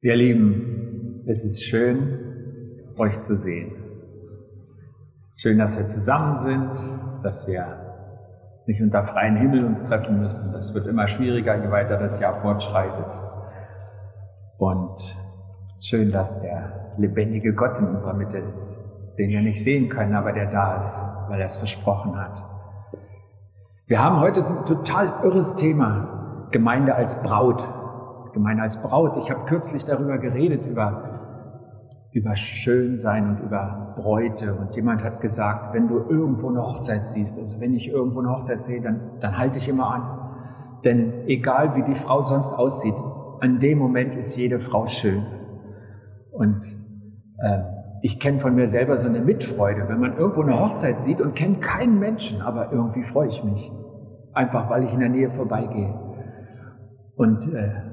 Ihr Lieben, es ist schön, euch zu sehen. Schön, dass wir zusammen sind, dass wir nicht unter freiem Himmel uns treffen müssen. Das wird immer schwieriger, je weiter das Jahr fortschreitet. Und schön, dass der lebendige Gott in unserer Mitte ist, den wir nicht sehen können, aber der da ist, weil er es versprochen hat. Wir haben heute ein total irres Thema, Gemeinde als Braut gemeint als Braut. Ich habe kürzlich darüber geredet, über, über Schönsein und über Bräute. Und jemand hat gesagt, wenn du irgendwo eine Hochzeit siehst, also wenn ich irgendwo eine Hochzeit sehe, dann, dann halte ich immer an. Denn egal wie die Frau sonst aussieht, an dem Moment ist jede Frau schön. Und äh, ich kenne von mir selber so eine Mitfreude, wenn man irgendwo eine Hochzeit sieht und kennt keinen Menschen, aber irgendwie freue ich mich. Einfach weil ich in der Nähe vorbeigehe. Und äh,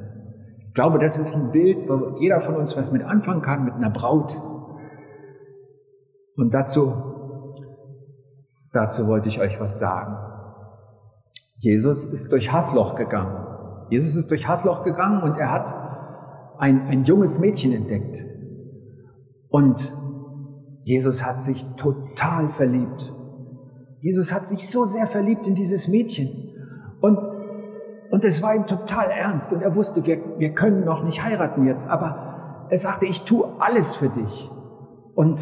glaube, das ist ein Bild, wo jeder von uns was mit anfangen kann, mit einer Braut. Und dazu, dazu wollte ich euch was sagen. Jesus ist durch Hassloch gegangen. Jesus ist durch Hassloch gegangen und er hat ein, ein junges Mädchen entdeckt. Und Jesus hat sich total verliebt. Jesus hat sich so sehr verliebt in dieses Mädchen. Und und es war ihm total ernst und er wusste, wir, wir können noch nicht heiraten jetzt, aber er sagte, ich tue alles für dich. Und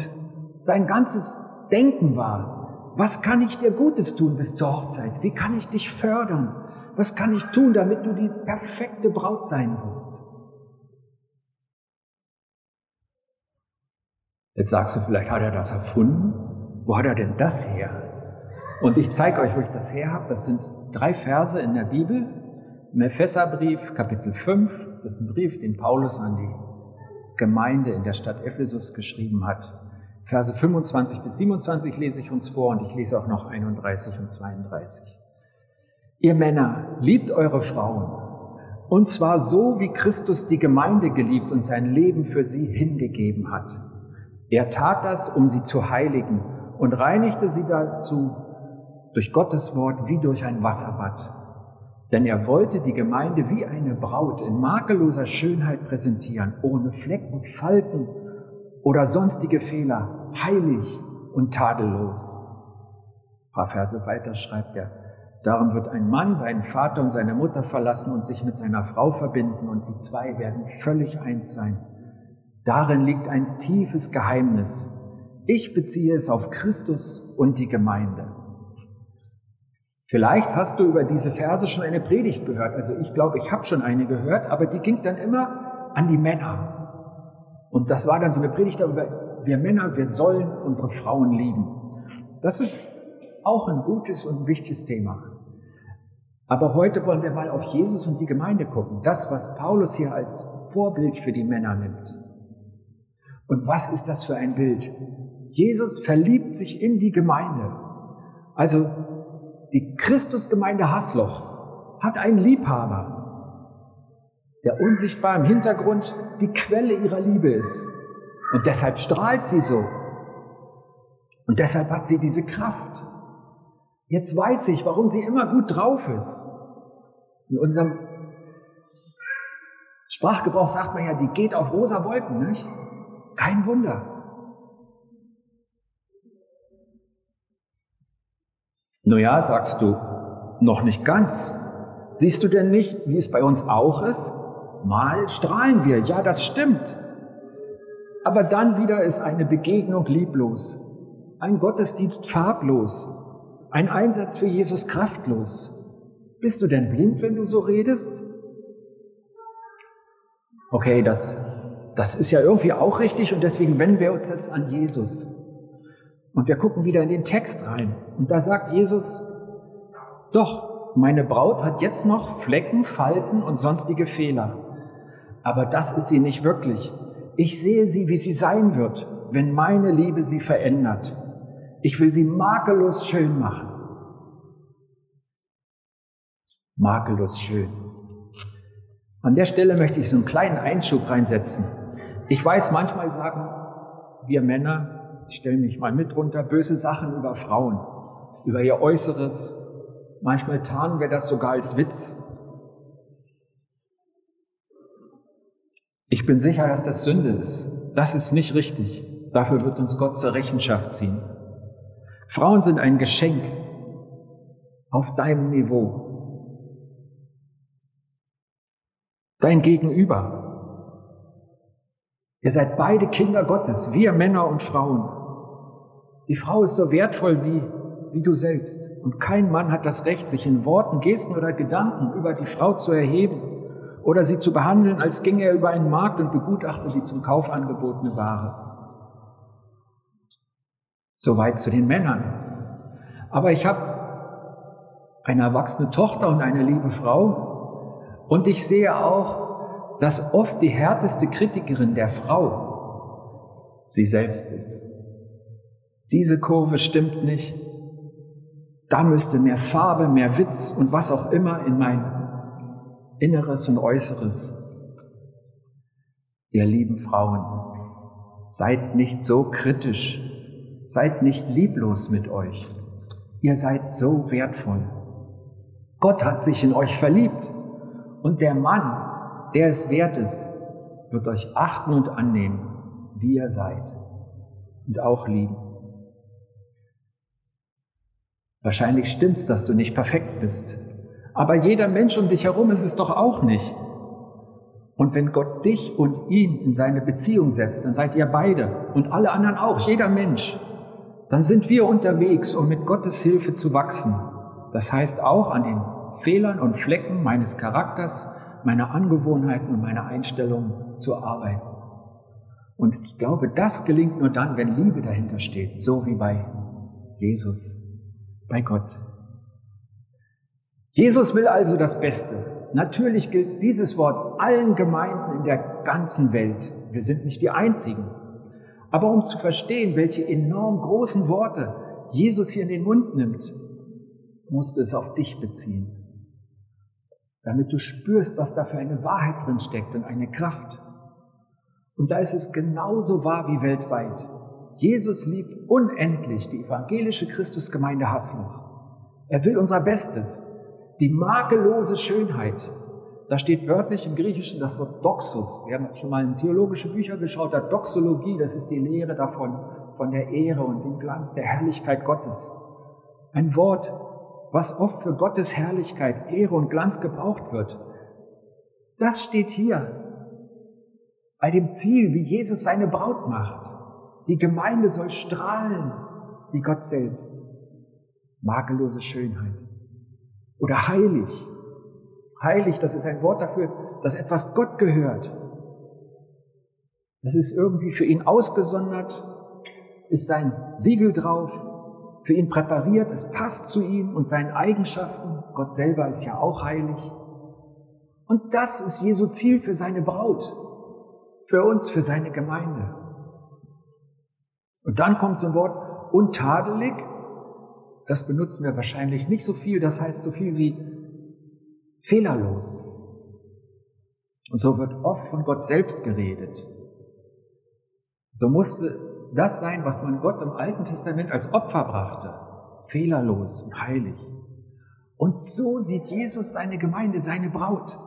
sein ganzes Denken war, was kann ich dir Gutes tun bis zur Hochzeit? Wie kann ich dich fördern? Was kann ich tun, damit du die perfekte Braut sein wirst? Jetzt sagst du, vielleicht hat er das erfunden. Wo hat er denn das her? Und ich zeige euch, wo ich das her habe. Das sind drei Verse in der Bibel, im Epheserbrief, Kapitel 5, das ist ein Brief, den Paulus an die Gemeinde in der Stadt Ephesus geschrieben hat. Verse 25 bis 27 lese ich uns vor und ich lese auch noch 31 und 32. Ihr Männer, liebt eure Frauen, und zwar so, wie Christus die Gemeinde geliebt und sein Leben für sie hingegeben hat. Er tat das, um sie zu heiligen und reinigte sie dazu durch Gottes Wort wie durch ein Wasserbad denn er wollte die Gemeinde wie eine Braut in makelloser Schönheit präsentieren, ohne Flecken, Falten oder sonstige Fehler, heilig und tadellos. Ein paar Verse weiter schreibt er, darum wird ein Mann seinen Vater und seine Mutter verlassen und sich mit seiner Frau verbinden und die zwei werden völlig eins sein. Darin liegt ein tiefes Geheimnis. Ich beziehe es auf Christus und die Gemeinde. Vielleicht hast du über diese Verse schon eine Predigt gehört. Also ich glaube, ich habe schon eine gehört, aber die ging dann immer an die Männer. Und das war dann so eine Predigt darüber, wir Männer, wir sollen unsere Frauen lieben. Das ist auch ein gutes und wichtiges Thema. Aber heute wollen wir mal auf Jesus und die Gemeinde gucken. Das, was Paulus hier als Vorbild für die Männer nimmt. Und was ist das für ein Bild? Jesus verliebt sich in die Gemeinde. Also die Christusgemeinde Hasloch hat einen Liebhaber, der unsichtbar im Hintergrund die Quelle ihrer Liebe ist. Und deshalb strahlt sie so. Und deshalb hat sie diese Kraft. Jetzt weiß ich, warum sie immer gut drauf ist. In unserem Sprachgebrauch sagt man ja, die geht auf rosa Wolken, nicht? Kein Wunder. Naja, sagst du, noch nicht ganz. Siehst du denn nicht, wie es bei uns auch ist? Mal strahlen wir, ja, das stimmt. Aber dann wieder ist eine Begegnung lieblos, ein Gottesdienst farblos, ein Einsatz für Jesus kraftlos. Bist du denn blind, wenn du so redest? Okay, das, das ist ja irgendwie auch richtig und deswegen wenden wir uns jetzt an Jesus. Und wir gucken wieder in den Text rein. Und da sagt Jesus, doch, meine Braut hat jetzt noch Flecken, Falten und sonstige Fehler. Aber das ist sie nicht wirklich. Ich sehe sie, wie sie sein wird, wenn meine Liebe sie verändert. Ich will sie makellos schön machen. Makellos schön. An der Stelle möchte ich so einen kleinen Einschub reinsetzen. Ich weiß, manchmal sagen wir Männer, ich stelle mich mal mit runter, böse Sachen über Frauen, über ihr Äußeres. Manchmal tarnen wir das sogar als Witz. Ich bin sicher, dass das Sünde ist. Das ist nicht richtig. Dafür wird uns Gott zur Rechenschaft ziehen. Frauen sind ein Geschenk auf deinem Niveau. Dein Gegenüber. Ihr seid beide Kinder Gottes, wir Männer und Frauen. Die Frau ist so wertvoll wie, wie du selbst. Und kein Mann hat das Recht, sich in Worten, Gesten oder Gedanken über die Frau zu erheben oder sie zu behandeln, als ginge er über einen Markt und begutachte die zum Kauf angebotene Ware. Soweit zu den Männern. Aber ich habe eine erwachsene Tochter und eine liebe Frau und ich sehe auch, dass oft die härteste Kritikerin der Frau sie selbst ist. Diese Kurve stimmt nicht. Da müsste mehr Farbe, mehr Witz und was auch immer in mein Inneres und Äußeres. Ihr lieben Frauen, seid nicht so kritisch Seid nicht lieblos mit euch. Ihr seid so wertvoll. Gott hat sich in euch verliebt. Und der Mann, der es wert ist, wird euch achten und annehmen, wie ihr seid. Und auch lieben. Wahrscheinlich stimmt's, dass du nicht perfekt bist. Aber jeder Mensch um dich herum ist es doch auch nicht. Und wenn Gott dich und ihn in seine Beziehung setzt, dann seid ihr beide und alle anderen auch, jeder Mensch dann sind wir unterwegs, um mit Gottes Hilfe zu wachsen. Das heißt auch an den Fehlern und Flecken meines Charakters, meiner Angewohnheiten und meiner Einstellung zu arbeiten. Und ich glaube, das gelingt nur dann, wenn Liebe dahinter steht, so wie bei Jesus, bei Gott. Jesus will also das Beste. Natürlich gilt dieses Wort allen Gemeinden in der ganzen Welt. Wir sind nicht die Einzigen. Aber um zu verstehen, welche enorm großen Worte Jesus hier in den Mund nimmt, musst du es auf dich beziehen. Damit du spürst, was da für eine Wahrheit drin steckt und eine Kraft. Und da ist es genauso wahr wie weltweit. Jesus liebt unendlich die evangelische Christusgemeinde Hasloch. Er will unser Bestes, die makellose Schönheit, da steht wörtlich im Griechischen das Wort Doxus. Wir haben schon mal in theologische Bücher geschaut, da Doxologie, das ist die Lehre davon, von der Ehre und dem Glanz der Herrlichkeit Gottes. Ein Wort, was oft für Gottes Herrlichkeit, Ehre und Glanz gebraucht wird. Das steht hier bei dem Ziel, wie Jesus seine Braut macht. Die Gemeinde soll strahlen wie Gott selbst. Makellose Schönheit. Oder heilig. Heilig, das ist ein Wort dafür, dass etwas Gott gehört. Das ist irgendwie für ihn ausgesondert, ist sein Siegel drauf, für ihn präpariert, es passt zu ihm und seinen Eigenschaften. Gott selber ist ja auch heilig. Und das ist Jesu Ziel für seine Braut, für uns, für seine Gemeinde. Und dann kommt ein Wort untadelig. Das benutzen wir wahrscheinlich nicht so viel. Das heißt so viel wie fehlerlos. Und so wird oft von Gott selbst geredet. So musste das sein, was man Gott im Alten Testament als Opfer brachte. Fehlerlos und heilig. Und so sieht Jesus seine Gemeinde, seine Braut.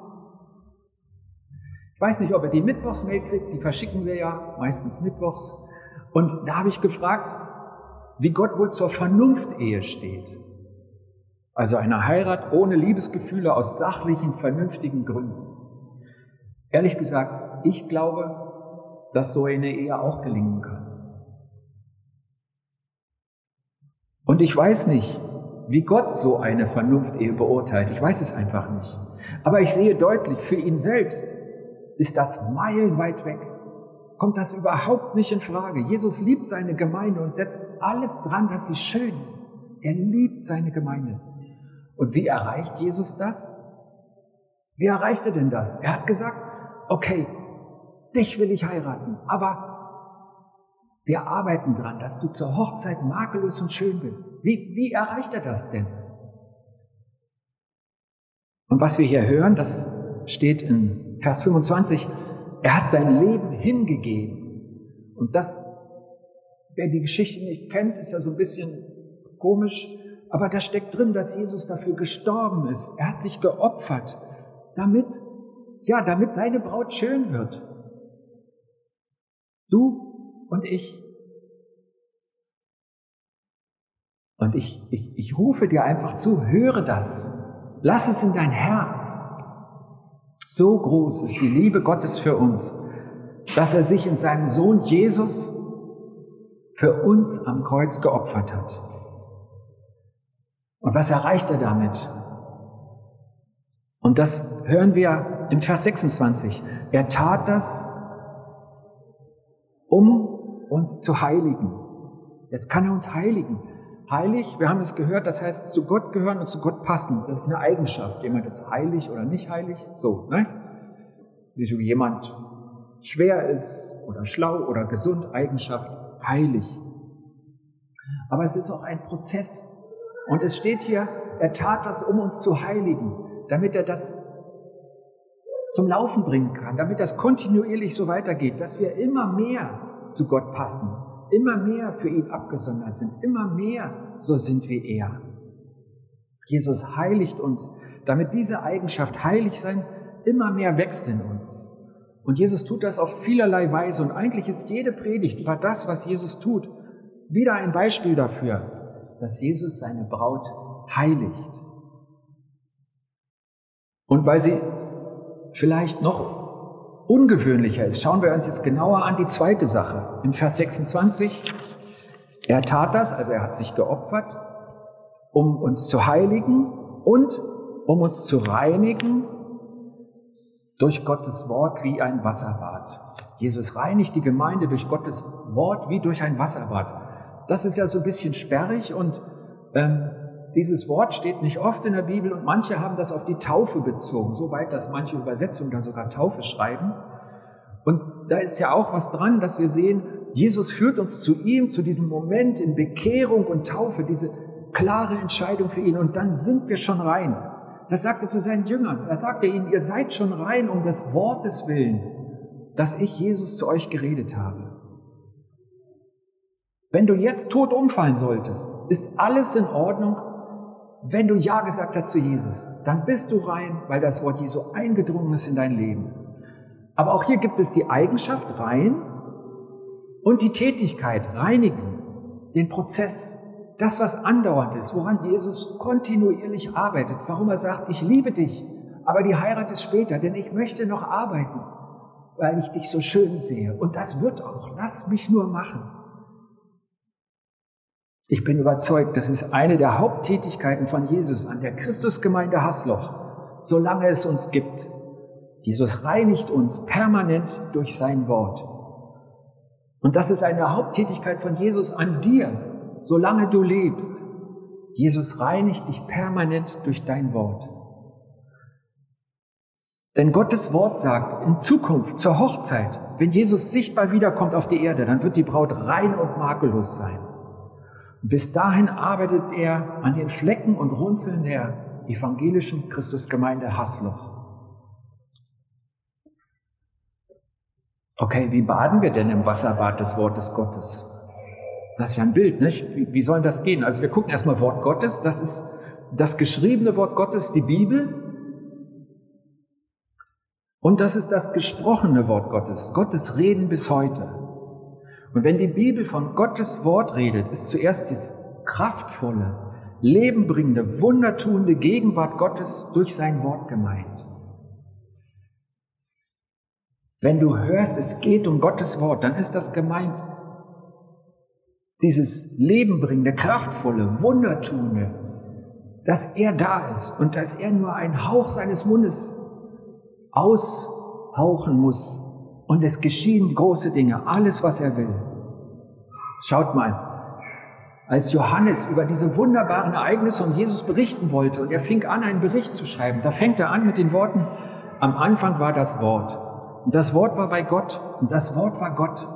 Ich weiß nicht, ob er die Mittwochsmail kriegt, die verschicken wir ja meistens Mittwochs. Und da habe ich gefragt, wie Gott wohl zur Vernunft-Ehe steht. Also eine Heirat ohne Liebesgefühle aus sachlichen, vernünftigen Gründen. Ehrlich gesagt, ich glaube, dass so eine Ehe auch gelingen kann. Und ich weiß nicht, wie Gott so eine Vernunftehe beurteilt. Ich weiß es einfach nicht. Aber ich sehe deutlich, für ihn selbst ist das meilenweit weg. Kommt das überhaupt nicht in Frage. Jesus liebt seine Gemeinde und setzt alles dran, dass sie schön ist. Er liebt seine Gemeinde. Und wie erreicht Jesus das? Wie erreicht er denn das? Er hat gesagt, okay, dich will ich heiraten, aber wir arbeiten dran, dass du zur Hochzeit makellos und schön bist. Wie, wie erreicht er das denn? Und was wir hier hören, das steht in Vers 25, er hat sein Leben hingegeben. Und das, wer die Geschichte nicht kennt, ist ja so ein bisschen komisch. Aber da steckt drin, dass Jesus dafür gestorben ist. Er hat sich geopfert, damit, ja, damit seine Braut schön wird. Du und ich. Und ich, ich, ich rufe dir einfach zu, höre das. Lass es in dein Herz. So groß ist die Liebe Gottes für uns, dass er sich in seinem Sohn Jesus für uns am Kreuz geopfert hat. Und was erreicht er damit? Und das hören wir im Vers 26. Er tat das, um uns zu heiligen. Jetzt kann er uns heiligen. Heilig, wir haben es gehört, das heißt zu Gott gehören und zu Gott passen. Das ist eine Eigenschaft. Jemand ist heilig oder nicht heilig. So, ne? Wie so jemand schwer ist oder schlau oder gesund, Eigenschaft, heilig. Aber es ist auch ein Prozess. Und es steht hier, er tat das, um uns zu heiligen, damit er das zum Laufen bringen kann, damit das kontinuierlich so weitergeht, dass wir immer mehr zu Gott passen, immer mehr für ihn abgesondert sind, immer mehr so sind wie er. Jesus heiligt uns, damit diese Eigenschaft heilig sein immer mehr wächst in uns. Und Jesus tut das auf vielerlei Weise und eigentlich ist jede Predigt über das, was Jesus tut, wieder ein Beispiel dafür, dass Jesus seine Braut heiligt. Und weil sie vielleicht noch ungewöhnlicher ist, schauen wir uns jetzt genauer an die zweite Sache. Im Vers 26, er tat das, also er hat sich geopfert, um uns zu heiligen und um uns zu reinigen durch Gottes Wort wie ein Wasserbad. Jesus reinigt die Gemeinde durch Gottes Wort wie durch ein Wasserbad. Das ist ja so ein bisschen sperrig und ähm, dieses Wort steht nicht oft in der Bibel und manche haben das auf die Taufe bezogen, so weit, dass manche Übersetzungen da sogar Taufe schreiben. Und da ist ja auch was dran, dass wir sehen, Jesus führt uns zu ihm, zu diesem Moment in Bekehrung und Taufe, diese klare Entscheidung für ihn und dann sind wir schon rein. Das sagt er zu seinen Jüngern. Er sagte ihnen, ihr seid schon rein um des Wortes willen, dass ich Jesus zu euch geredet habe. Wenn du jetzt tot umfallen solltest, ist alles in Ordnung, wenn du Ja gesagt hast zu Jesus, dann bist du rein, weil das Wort Jesu eingedrungen ist in dein Leben. Aber auch hier gibt es die Eigenschaft rein und die Tätigkeit reinigen, den Prozess, das, was andauernd ist, woran Jesus kontinuierlich arbeitet, warum er sagt, ich liebe dich, aber die Heirat ist später, denn ich möchte noch arbeiten, weil ich dich so schön sehe. Und das wird auch, lass mich nur machen. Ich bin überzeugt, das ist eine der Haupttätigkeiten von Jesus an der Christusgemeinde Hasloch, solange es uns gibt. Jesus reinigt uns permanent durch sein Wort. Und das ist eine Haupttätigkeit von Jesus an dir, solange du lebst. Jesus reinigt dich permanent durch dein Wort. Denn Gottes Wort sagt, in Zukunft, zur Hochzeit, wenn Jesus sichtbar wiederkommt auf die Erde, dann wird die Braut rein und makellos sein. Bis dahin arbeitet er an den Flecken und Runzeln der evangelischen Christusgemeinde Hasloch. Okay, wie baden wir denn im Wasserbad des Wortes Gottes? Das ist ja ein Bild, nicht? Wie, wie soll das gehen? Also wir gucken erstmal Wort Gottes, das ist das geschriebene Wort Gottes, die Bibel. Und das ist das gesprochene Wort Gottes, Gottes Reden bis heute. Und wenn die Bibel von Gottes Wort redet, ist zuerst die kraftvolle, lebenbringende, wundertuende Gegenwart Gottes durch sein Wort gemeint. Wenn du hörst, es geht um Gottes Wort, dann ist das gemeint. Dieses lebenbringende, kraftvolle, wundertuende, dass er da ist und dass er nur einen Hauch seines Mundes aushauchen muss und es geschehen große Dinge, alles, was er will. Schaut mal, als Johannes über diese wunderbaren Ereignisse und Jesus berichten wollte und er fing an, einen Bericht zu schreiben, da fängt er an mit den Worten, am Anfang war das Wort. Und das Wort war bei Gott und das Wort war Gott.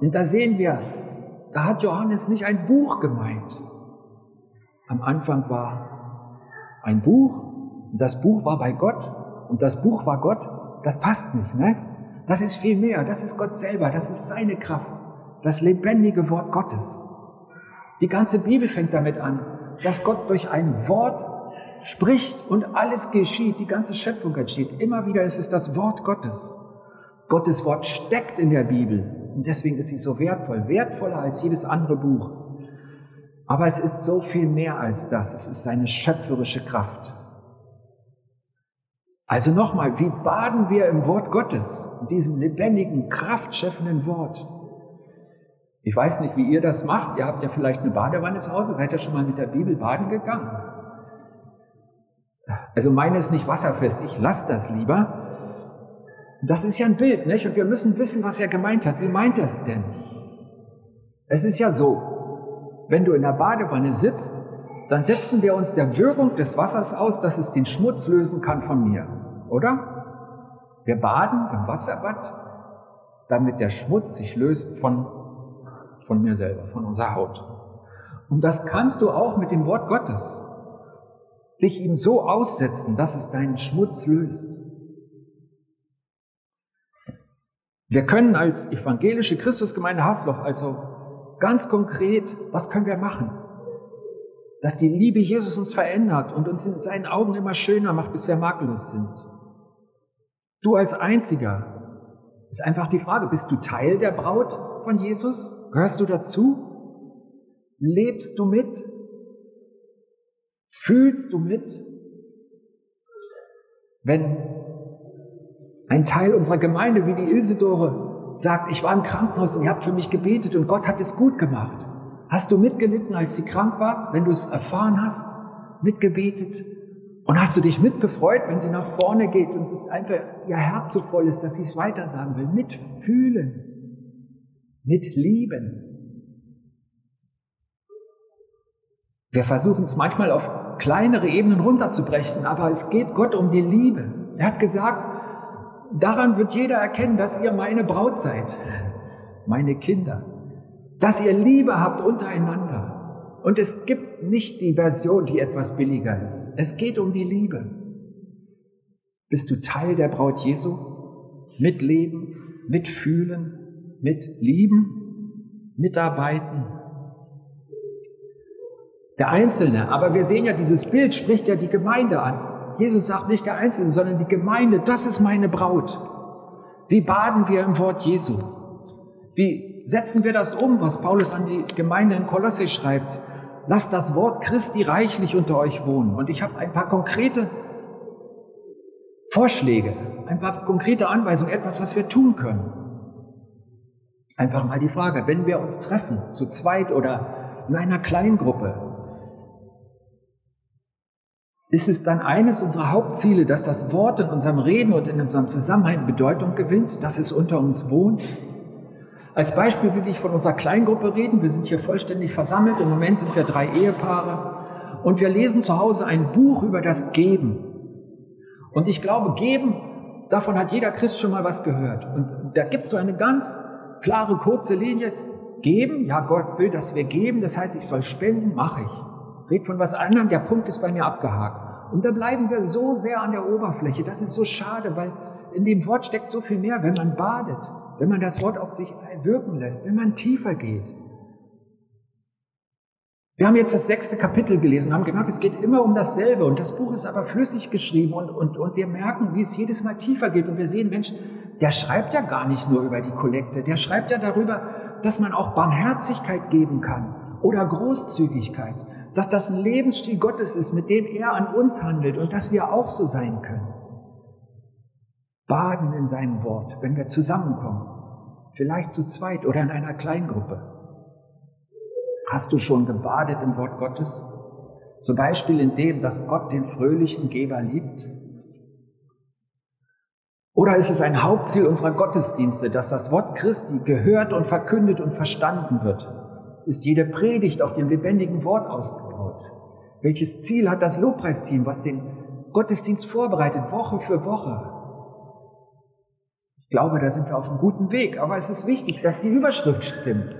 Und da sehen wir, da hat Johannes nicht ein Buch gemeint. Am Anfang war ein Buch und das Buch war bei Gott und das Buch war Gott. Das passt nicht, ne? Das ist viel mehr. Das ist Gott selber. Das ist seine Kraft. Das lebendige Wort Gottes. Die ganze Bibel fängt damit an, dass Gott durch ein Wort spricht und alles geschieht. Die ganze Schöpfung entsteht. Immer wieder ist es das Wort Gottes. Gottes Wort steckt in der Bibel. Und deswegen ist sie so wertvoll, wertvoller als jedes andere Buch. Aber es ist so viel mehr als das. Es ist seine schöpferische Kraft. Also nochmal, wie baden wir im Wort Gottes, in diesem lebendigen, kraftschöpfenden Wort? Ich weiß nicht, wie ihr das macht. Ihr habt ja vielleicht eine Badewanne zu Hause. Seid ihr schon mal mit der Bibel baden gegangen? Also meine ist nicht wasserfest. Ich lasse das lieber. Das ist ja ein Bild, nicht? Und wir müssen wissen, was er gemeint hat. Wie meint er es denn? Es ist ja so, wenn du in der Badewanne sitzt, dann setzen wir uns der Wirkung des Wassers aus, dass es den Schmutz lösen kann von mir. Oder? Wir baden im Wasserbad, damit der Schmutz sich löst von, von mir selber, von unserer Haut. Und das kannst du auch mit dem Wort Gottes. Dich ihm so aussetzen, dass es deinen Schmutz löst. Wir können als evangelische Christusgemeinde Hasloch also ganz konkret, was können wir machen? Dass die Liebe Jesus uns verändert und uns in seinen Augen immer schöner macht, bis wir makellos sind. Du als Einziger ist einfach die Frage, bist du Teil der Braut von Jesus? Gehörst du dazu? Lebst du mit? Fühlst du mit? Wenn ein Teil unserer Gemeinde, wie die Ilsedore, sagt, ich war im Krankenhaus und ihr habt für mich gebetet und Gott hat es gut gemacht. Hast du mitgelitten, als sie krank war, wenn du es erfahren hast? Mitgebetet? Und hast du dich mitgefreut, wenn sie nach vorne geht und es einfach ihr Herz so voll ist, dass sie es weiter sagen will? Mitfühlen. Mitlieben. Wir versuchen es manchmal auf kleinere Ebenen runterzubrechen, aber es geht Gott um die Liebe. Er hat gesagt, Daran wird jeder erkennen, dass ihr meine Braut seid, meine Kinder, dass ihr Liebe habt untereinander. Und es gibt nicht die Version, die etwas billiger ist. Es geht um die Liebe. Bist du Teil der Braut Jesu? Mitleben, mitfühlen, mitlieben, mitarbeiten. Der Einzelne, aber wir sehen ja, dieses Bild spricht ja die Gemeinde an. Jesus sagt nicht der Einzelne, sondern die Gemeinde, das ist meine Braut. Wie baden wir im Wort Jesu? Wie setzen wir das um, was Paulus an die Gemeinde in Kolosse schreibt? Lasst das Wort Christi reichlich unter euch wohnen. Und ich habe ein paar konkrete Vorschläge, ein paar konkrete Anweisungen, etwas, was wir tun können. Einfach mal die Frage, wenn wir uns treffen, zu zweit oder in einer Kleingruppe, ist es dann eines unserer Hauptziele, dass das Wort in unserem Reden und in unserem Zusammenhang Bedeutung gewinnt, dass es unter uns wohnt? Als Beispiel will ich von unserer Kleingruppe reden. Wir sind hier vollständig versammelt. Im Moment sind wir drei Ehepaare. Und wir lesen zu Hause ein Buch über das Geben. Und ich glaube, Geben, davon hat jeder Christ schon mal was gehört. Und da gibt es so eine ganz klare, kurze Linie. Geben, ja, Gott will, dass wir geben. Das heißt, ich soll spenden, mache ich red von was anderem, der Punkt ist bei mir abgehakt. Und da bleiben wir so sehr an der Oberfläche. Das ist so schade, weil in dem Wort steckt so viel mehr, wenn man badet, wenn man das Wort auf sich wirken lässt, wenn man tiefer geht. Wir haben jetzt das sechste Kapitel gelesen, haben gemerkt, es geht immer um dasselbe. Und das Buch ist aber flüssig geschrieben und, und, und wir merken, wie es jedes Mal tiefer geht. Und wir sehen, Mensch, der schreibt ja gar nicht nur über die Kollekte, der schreibt ja darüber, dass man auch Barmherzigkeit geben kann oder Großzügigkeit. Dass das ein Lebensstil Gottes ist, mit dem er an uns handelt und dass wir auch so sein können. Baden in seinem Wort, wenn wir zusammenkommen, vielleicht zu zweit oder in einer Kleingruppe. Hast du schon gebadet im Wort Gottes? Zum Beispiel in dem, dass Gott den fröhlichen Geber liebt? Oder ist es ein Hauptziel unserer Gottesdienste, dass das Wort Christi gehört und verkündet und verstanden wird? Ist jede Predigt auf dem lebendigen Wort ausgegangen? Welches Ziel hat das Lobpreisteam, was den Gottesdienst vorbereitet, Woche für Woche? Ich glaube, da sind wir auf einem guten Weg, aber es ist wichtig, dass die Überschrift stimmt.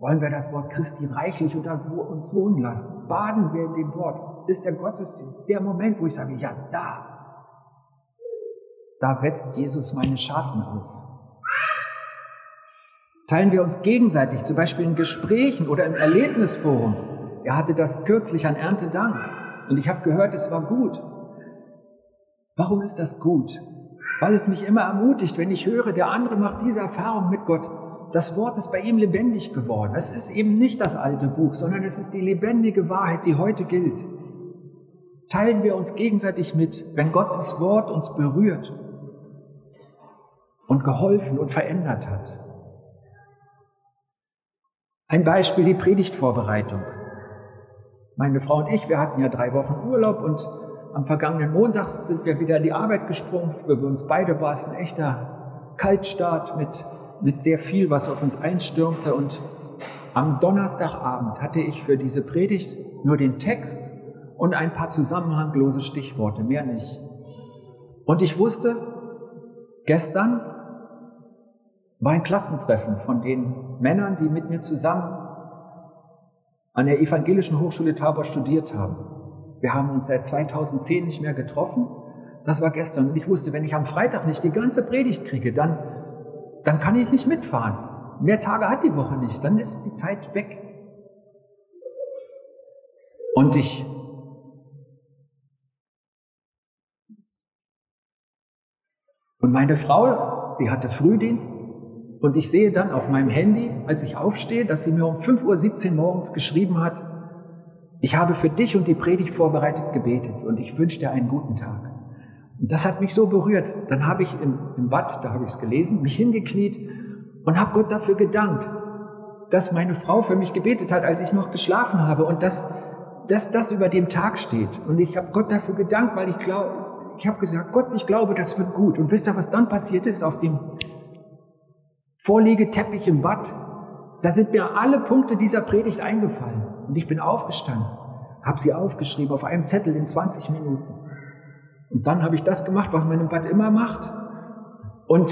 Wollen wir das Wort Christi reichlich unter uns wohnen lassen? Baden wir in dem Wort? Ist der Gottesdienst der Moment, wo ich sage, ja, da, da wetzt Jesus meine Schafen aus. Teilen wir uns gegenseitig, zum Beispiel in Gesprächen oder im Erlebnisforum, er hatte das kürzlich an Erntedank und ich habe gehört, es war gut. Warum ist das gut? Weil es mich immer ermutigt, wenn ich höre, der andere macht diese Erfahrung mit Gott. das Wort ist bei ihm lebendig geworden. Es ist eben nicht das alte Buch, sondern es ist die lebendige Wahrheit, die heute gilt. Teilen wir uns gegenseitig mit, wenn Gottes Wort uns berührt und geholfen und verändert hat. Ein Beispiel die Predigtvorbereitung. Meine Frau und ich, wir hatten ja drei Wochen Urlaub und am vergangenen Montag sind wir wieder in die Arbeit gesprungen. Für uns beide war es ein echter Kaltstart mit, mit sehr viel, was auf uns einstürmte. Und am Donnerstagabend hatte ich für diese Predigt nur den Text und ein paar zusammenhanglose Stichworte, mehr nicht. Und ich wusste, gestern war ein Klassentreffen von den Männern, die mit mir zusammen an der Evangelischen Hochschule Tabor studiert haben. Wir haben uns seit 2010 nicht mehr getroffen. Das war gestern. Und ich wusste, wenn ich am Freitag nicht die ganze Predigt kriege, dann, dann kann ich nicht mitfahren. Mehr Tage hat die Woche nicht. Dann ist die Zeit weg. Und ich und meine Frau, die hatte Frühdienst und ich sehe dann auf meinem Handy, als ich aufstehe, dass sie mir um 5.17 Uhr morgens geschrieben hat, ich habe für dich und die Predigt vorbereitet gebetet und ich wünsche dir einen guten Tag. Und das hat mich so berührt. Dann habe ich im, im Bad, da habe ich es gelesen, mich hingekniet und habe Gott dafür gedankt, dass meine Frau für mich gebetet hat, als ich noch geschlafen habe und dass, dass das über dem Tag steht. Und ich habe Gott dafür gedankt, weil ich glaube, ich habe gesagt, Gott, ich glaube, das wird gut. Und wisst ihr, was dann passiert ist auf dem Vorlegeteppich im Watt, da sind mir alle Punkte dieser Predigt eingefallen. Und ich bin aufgestanden, habe sie aufgeschrieben auf einem Zettel in 20 Minuten. Und dann habe ich das gemacht, was man im Bad immer macht. Und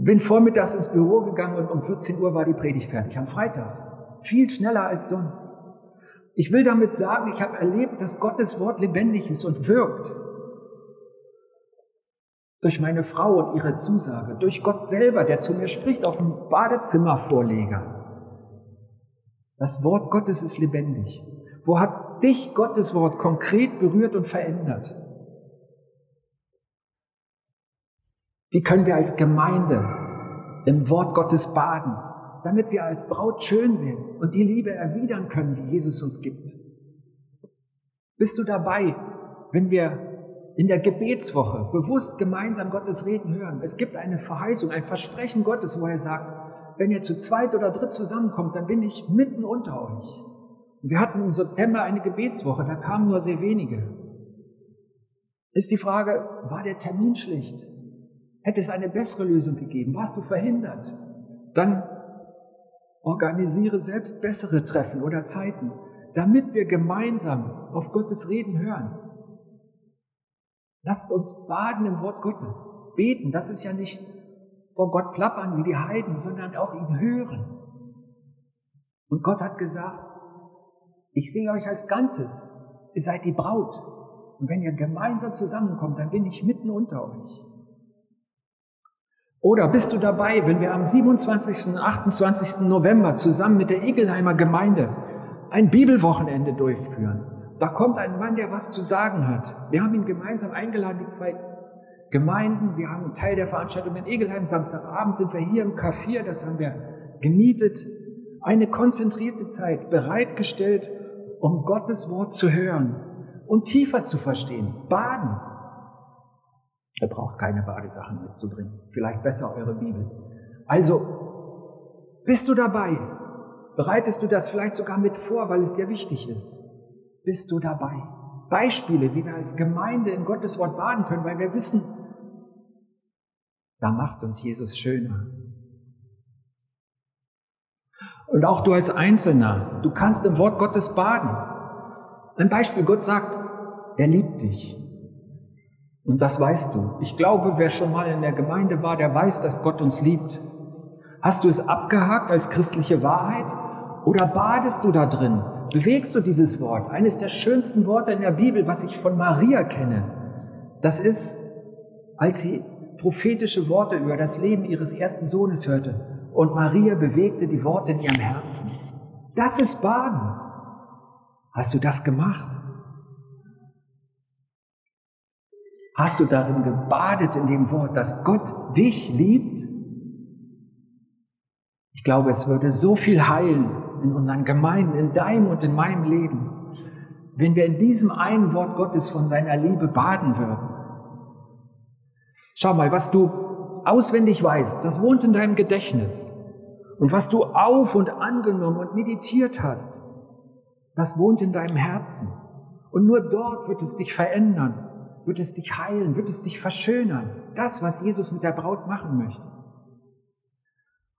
bin vormittags ins Büro gegangen und um 14 Uhr war die Predigt fertig, am Freitag. Viel schneller als sonst. Ich will damit sagen, ich habe erlebt, dass Gottes Wort lebendig ist und wirkt durch meine Frau und ihre Zusage, durch Gott selber, der zu mir spricht auf dem Badezimmervorleger. Das Wort Gottes ist lebendig. Wo hat dich Gottes Wort konkret berührt und verändert? Wie können wir als Gemeinde im Wort Gottes baden, damit wir als Braut schön werden und die Liebe erwidern können, die Jesus uns gibt? Bist du dabei, wenn wir in der Gebetswoche bewusst gemeinsam Gottes Reden hören. Es gibt eine Verheißung, ein Versprechen Gottes, wo er sagt, wenn ihr zu zweit oder dritt zusammenkommt, dann bin ich mitten unter euch. Und wir hatten im September eine Gebetswoche, da kamen nur sehr wenige. Ist die Frage, war der Termin schlicht? Hätte es eine bessere Lösung gegeben? Warst du verhindert? Dann organisiere selbst bessere Treffen oder Zeiten, damit wir gemeinsam auf Gottes Reden hören. Lasst uns baden im Wort Gottes. Beten, das ist ja nicht vor Gott plappern wie die Heiden, sondern auch ihn hören. Und Gott hat gesagt, ich sehe euch als Ganzes. Ihr seid die Braut. Und wenn ihr gemeinsam zusammenkommt, dann bin ich mitten unter euch. Oder bist du dabei, wenn wir am 27. und 28. November zusammen mit der Igelheimer Gemeinde ein Bibelwochenende durchführen? Da kommt ein Mann, der was zu sagen hat. Wir haben ihn gemeinsam eingeladen, die zwei Gemeinden. Wir haben einen Teil der Veranstaltung in Egelheim. Samstagabend sind wir hier im K4, das haben wir gemietet. Eine konzentrierte Zeit bereitgestellt, um Gottes Wort zu hören und tiefer zu verstehen. Baden. Ihr braucht keine Badesachen mitzubringen. Vielleicht besser eure Bibel. Also, bist du dabei? Bereitest du das vielleicht sogar mit vor, weil es dir wichtig ist? bist du dabei. Beispiele, wie wir als Gemeinde in Gottes Wort baden können, weil wir wissen, da macht uns Jesus schöner. Und auch du als Einzelner, du kannst im Wort Gottes baden. Ein Beispiel, Gott sagt, er liebt dich. Und das weißt du. Ich glaube, wer schon mal in der Gemeinde war, der weiß, dass Gott uns liebt. Hast du es abgehakt als christliche Wahrheit? Oder badest du da drin? bewegst du dieses Wort? Eines der schönsten Worte in der Bibel, was ich von Maria kenne, das ist, als sie prophetische Worte über das Leben ihres ersten Sohnes hörte und Maria bewegte die Worte in ihrem Herzen. Das ist Baden. Hast du das gemacht? Hast du darin gebadet in dem Wort, dass Gott dich liebt? Ich glaube, es würde so viel heilen in unseren Gemeinden, in deinem und in meinem Leben, wenn wir in diesem einen Wort Gottes von seiner Liebe baden würden. Schau mal, was du auswendig weißt, das wohnt in deinem Gedächtnis. Und was du auf und angenommen und meditiert hast, das wohnt in deinem Herzen. Und nur dort wird es dich verändern, wird es dich heilen, wird es dich verschönern. Das, was Jesus mit der Braut machen möchte.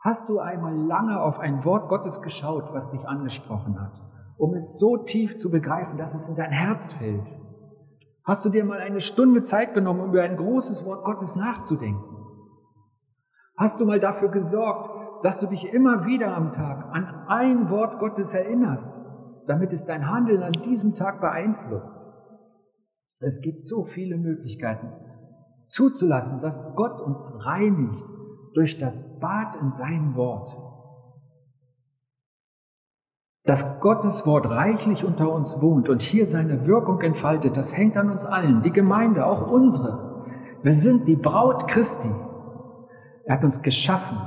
Hast du einmal lange auf ein Wort Gottes geschaut, was dich angesprochen hat, um es so tief zu begreifen, dass es in dein Herz fällt? Hast du dir mal eine Stunde Zeit genommen, um über ein großes Wort Gottes nachzudenken? Hast du mal dafür gesorgt, dass du dich immer wieder am Tag an ein Wort Gottes erinnerst, damit es dein Handeln an diesem Tag beeinflusst? Es gibt so viele Möglichkeiten, zuzulassen, dass Gott uns reinigt durch das Bad in seinem Wort. Dass Gottes Wort reichlich unter uns wohnt und hier seine Wirkung entfaltet, das hängt an uns allen, die Gemeinde, auch unsere. Wir sind die Braut Christi. Er hat uns geschaffen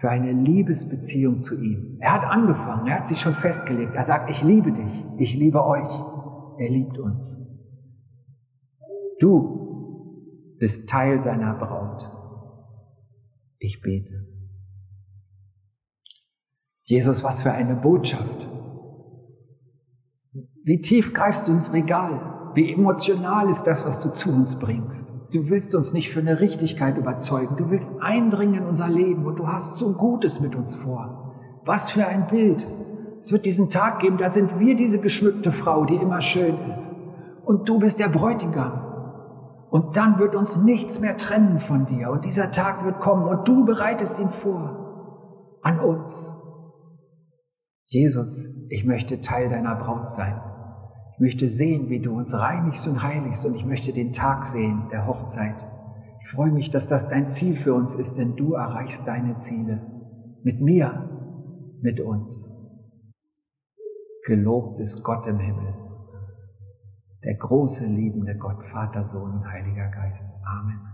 für eine Liebesbeziehung zu ihm. Er hat angefangen, er hat sich schon festgelegt. Er sagt, ich liebe dich, ich liebe euch. Er liebt uns. Du bist Teil seiner Braut. Ich bete. Jesus, was für eine Botschaft. Wie tief greifst du ins Regal? Wie emotional ist das, was du zu uns bringst? Du willst uns nicht für eine Richtigkeit überzeugen. Du willst eindringen in unser Leben und du hast so Gutes mit uns vor. Was für ein Bild. Es wird diesen Tag geben, da sind wir diese geschmückte Frau, die immer schön ist. Und du bist der Bräutigam. Und dann wird uns nichts mehr trennen von dir. Und dieser Tag wird kommen und du bereitest ihn vor. An uns. Jesus, ich möchte Teil deiner Braut sein. Ich möchte sehen, wie du uns reinigst und heiligst und ich möchte den Tag sehen der Hochzeit. Ich freue mich, dass das dein Ziel für uns ist, denn du erreichst deine Ziele. Mit mir, mit uns. Gelobt ist Gott im Himmel, der große liebende Gott, Vater, Sohn und Heiliger Geist. Amen.